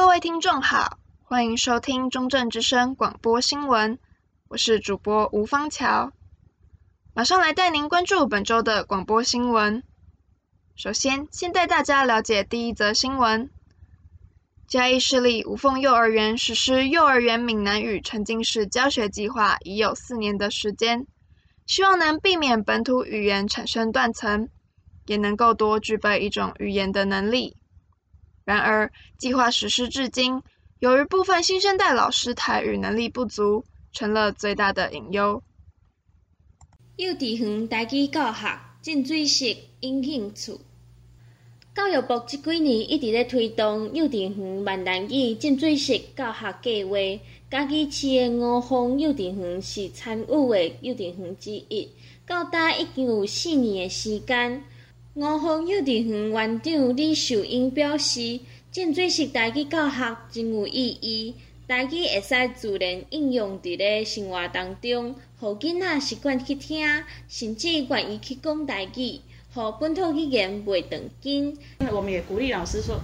各位听众好，欢迎收听中正之声广播新闻，我是主播吴芳乔，马上来带您关注本周的广播新闻。首先，先带大家了解第一则新闻：嘉义市立吴凤幼儿园实施幼儿园闽南语沉浸式教学计划已有四年的时间，希望能避免本土语言产生断层，也能够多具备一种语言的能力。然而，计划实施至今，由于部分新生代老师台语能力不足，成了最大的隐忧。幼稚园台语教学进水式引兴趣，教育部这几年一直在推动幼稚园闽南语进水式教学计划。嘉义市的五峰幼稚园是参与的幼稚园之一，到达已经有四年的时间。吴凤幼稚园园长李秀英表示，进水式台语教学真有意义，台语会使自然应用伫咧生活当中，互囡仔习惯去听，甚至愿意去讲台语，互本土语言袂断根。我们也鼓励老师说，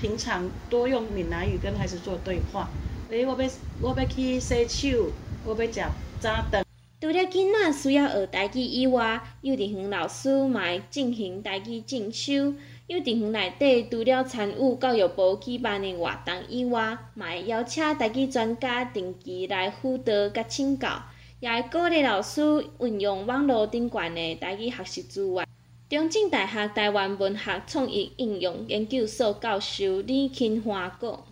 平常多用闽南语跟孩子做对话。诶，我要我要去洗手，我要食早顿。除了囡仔需要学台语以外，幼稚园老师嘛会进行台语进修。幼稚园内底除了参与教育部举办的活动以外，嘛会邀请台语专家定期来辅导甲请教，也会鼓励老师运用网络顶悬的台语学习资源。中正大学台湾文学创意应用研究所教授李庆华讲。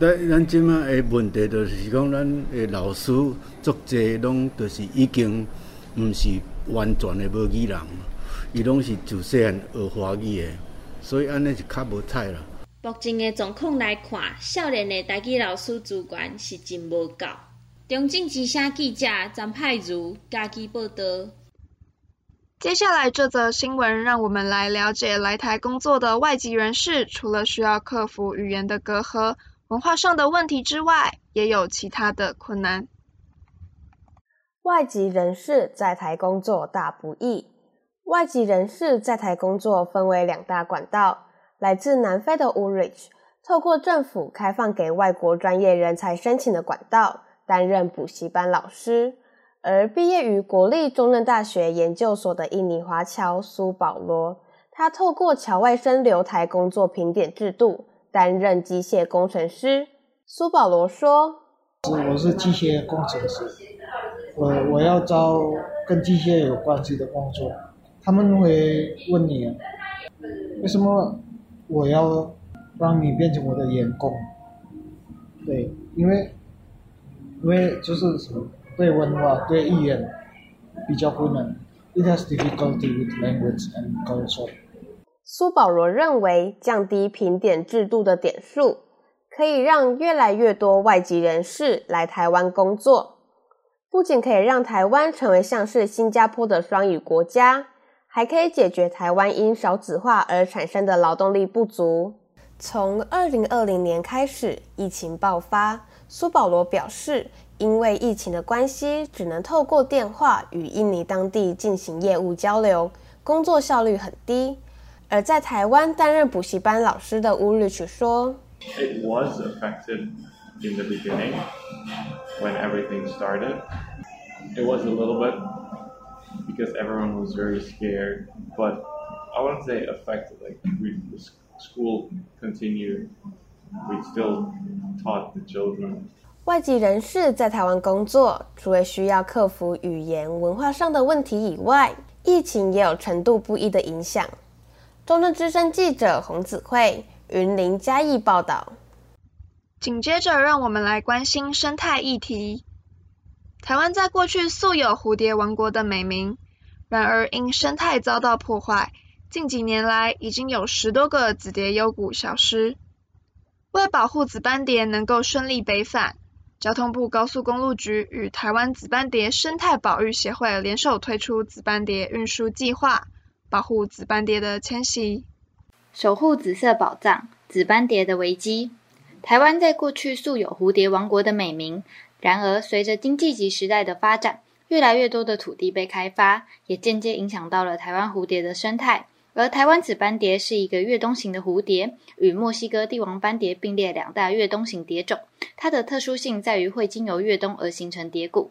咱咱即卖诶问题就是讲，咱诶老师作者拢就是已经毋是完全诶无语人，伊拢是自细汉学华语诶，所以安尼是较无彩啦。目前诶状况来看，少年诶台语老师资源是真无够。中正之声记者张派如家己报道。接下来这则新闻，让我们来了解来台工作的外籍人士，除了需要克服语言的隔阂。文化上的问题之外，也有其他的困难。外籍人士在台工作大不易。外籍人士在台工作分为两大管道：来自南非的 Ulrich，透过政府开放给外国专业人才申请的管道，担任补习班老师；而毕业于国立中正大学研究所的印尼华侨苏保罗，他透过侨外生留台工作评点制度。担任机械工程师，苏保罗说：“是我是机械工程师，我我要招跟机械有关系的工作。他们会问你，为什么我要让你变成我的员工？对，因为因为就是什么对文化、对语言比较困难。It has difficulty with language and culture。”苏保罗认为，降低评点制度的点数，可以让越来越多外籍人士来台湾工作，不仅可以让台湾成为像是新加坡的双语国家，还可以解决台湾因少子化而产生的劳动力不足。从二零二零年开始，疫情爆发，苏保罗表示，因为疫情的关系，只能透过电话与印尼当地进行业务交流，工作效率很低。而在台湾担任补习班老师的乌律曲说：“It was affected in the beginning when everything started. It was a little bit because everyone was very scared, but I wouldn't say affected. Like we, school continued, we still taught the children.” 外籍人士在台湾工作，除了需要克服语言文化上的问题以外，疫情也有程度不一的影响。中正之声记者洪子慧云林嘉义报道。紧接着，让我们来关心生态议题。台湾在过去素有“蝴蝶王国”的美名，然而因生态遭到破坏，近几年来已经有十多个紫蝶幽谷消失。为保护紫斑蝶能够顺利北返，交通部高速公路局与台湾紫斑蝶生态保育协会联手推出紫斑蝶运输计划。保护紫斑蝶的迁徙，守护紫色宝藏，紫斑蝶的危机。台湾在过去素有“蝴蝶王国”的美名，然而随着经济及时代的发展，越来越多的土地被开发，也间接影响到了台湾蝴蝶的生态。而台湾紫斑蝶是一个越冬型的蝴蝶，与墨西哥帝王斑蝶并列两大越冬型蝶种。它的特殊性在于会经由越冬而形成蝶谷。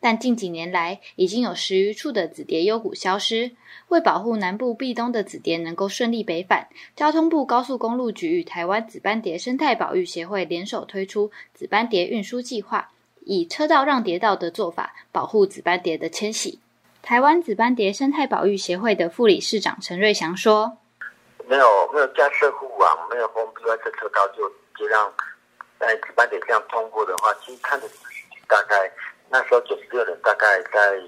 但近几年来，已经有十余处的紫蝶幽谷消失。为保护南部避冬的紫蝶能够顺利北返，交通部高速公路局与台湾紫斑蝶生态保育协会联手推出紫斑蝶运输计划，以车道让蝶道的做法保护紫斑蝶的迁徙。台湾紫斑蝶生态保育协会的副理事长陈瑞祥说：“没有没有架设护网，没有封闭外侧车道，就就让在紫斑蝶这样通过的话，其实看的大概那时候九十六人，大概在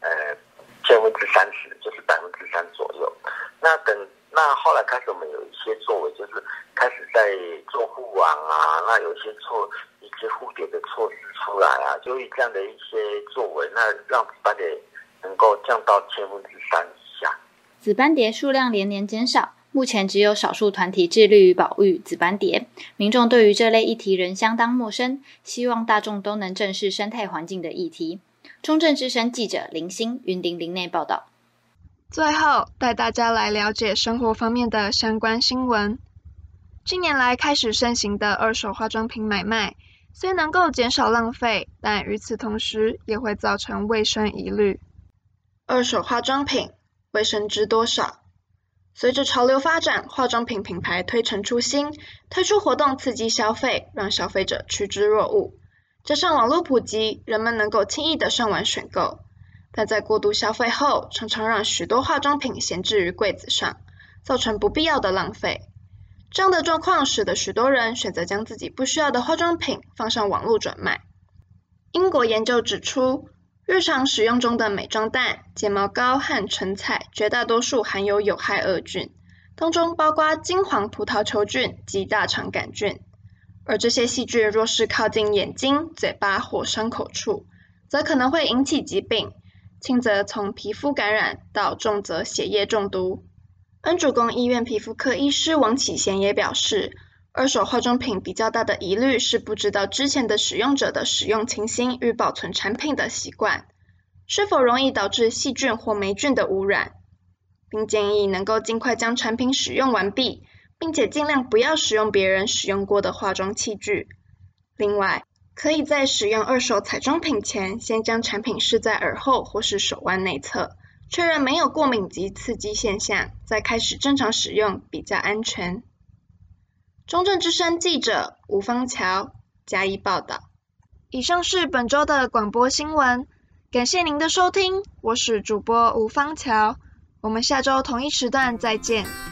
呃千分之三十，就是百分之三左右。那等那后来开始，我们有一些作为，就是开始在做护网啊，那有一些措一些护蝶的措施出来啊，就以这样的一些作为，那让紫斑蝶。”能够降到千分之三以下。紫斑蝶数量连年减少，目前只有少数团体致力于保育紫斑蝶。民众对于这类议题仍相当陌生，希望大众都能正视生态环境的议题。中正之声记者林欣云林林内报道。最后带大家来了解生活方面的相关新闻。近年来开始盛行的二手化妆品买卖，虽能够减少浪费，但与此同时也会造成卫生疑虑。二手化妆品卫生知多少？随着潮流发展，化妆品品牌推陈出新，推出活动刺激消费，让消费者趋之若鹜。加上网络普及，人们能够轻易的上网选购，但在过度消费后，常常让许多化妆品闲置于柜子上，造成不必要的浪费。这样的状况使得许多人选择将自己不需要的化妆品放上网络转卖。英国研究指出，日常使用中的美妆蛋、睫毛膏和唇彩，绝大多数含有有害恶菌，当中包括金黄葡萄球菌及大肠杆菌。而这些细菌若是靠近眼睛、嘴巴或伤口处，则可能会引起疾病，轻则从皮肤感染到重则血液中毒。恩主公医院皮肤科医师王启贤也表示，二手化妆品比较大的疑虑是不知道之前的使用者的使用情形与保存产品的习惯，是否容易导致细菌或霉菌的污染，并建议能够尽快将产品使用完毕，并且尽量不要使用别人使用过的化妆器具。另外，可以在使用二手彩妆品前，先将产品试在耳后或是手腕内侧，确认没有过敏及刺激现象，再开始正常使用比较安全。中正之声记者吴方桥加以报道。以上是本周的广播新闻，感谢您的收听，我是主播吴方桥，我们下周同一时段再见。